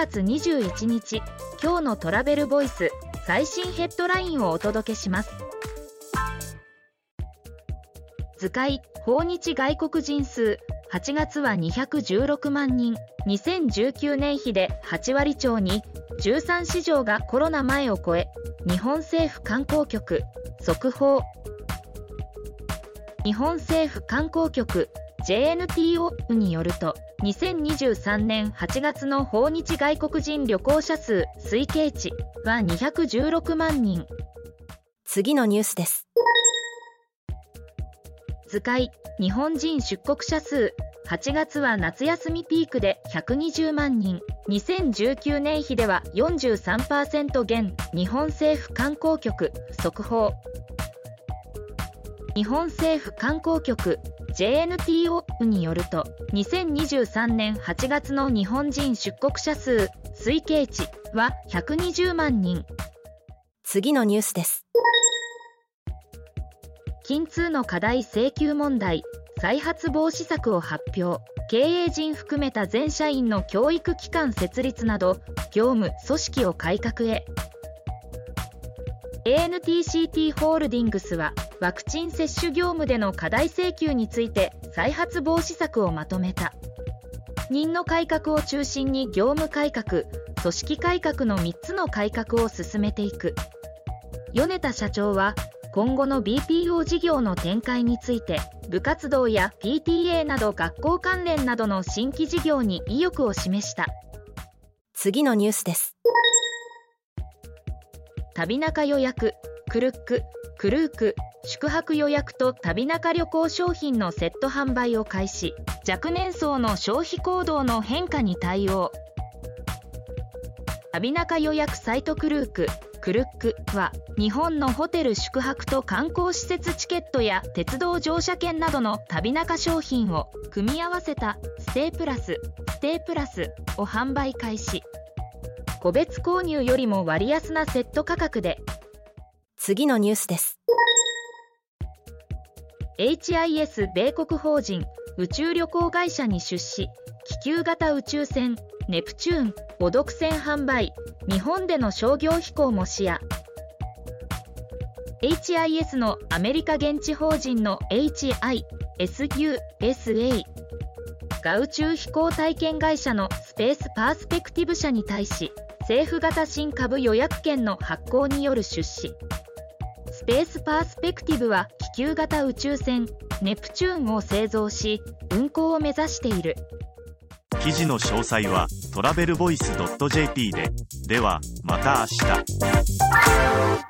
月21日今日のトラベルボイス最新ヘッドラインをお届けします。図解訪日外国人数8月は216万人2019年比で8割超に13市場がコロナ前を超え日本政府観光局速報。日本政府観光局 JNTO によると2023年8月の訪日外国人旅行者数推計値は216万人。次のニュースです。図解日本人出国者数8月は夏休みピークで120万人。2019年比では43%減日本政府観光局速報。日本政府観光局 JNTO によると2023年8月の日本人出国者数推計値は120万人。次のニュースです。金通の課題請求問題再発防止策を発表。経営陣含めた全社員の教育機関設立など業務組織を改革へ。ANTCT ホールディングスはワクチン接種業務での過大請求について再発防止策をまとめた。任の改革を中心に業務改革組織改革の3つの改革を進めていく。米田社長は今後の BPO 事業の展開について部活動や PTA など学校関連などの新規事業に意欲を示した。次のニュースです。旅中予約クルッククルーク宿泊予約と旅中旅行商品のセット販売を開始。若年層の消費行動の変化に対応。旅中予約サイトクルーククルックは日本のホテル宿泊と観光施設チケットや鉄道乗車券などの旅中商品を組み合わせたステープラスステープラスを販売開始。個別購入よりも割安なセット価格で。次のニュースです。HIS 米国法人宇宙旅行会社に出資。気球型宇宙船ネプチューンを独占販売。日本での商業飛行も視野。HIS のアメリカ現地法人の HISUSA が宇宙飛行体験会社のスペースパースペクティブ社に対し政府型新株予約権の発行による出資。スペースパースペクティブは気球型宇宙船ネプチューンを製造し運航を目指している。記事の詳細はトラベルボイス .jp で。ではまた明日。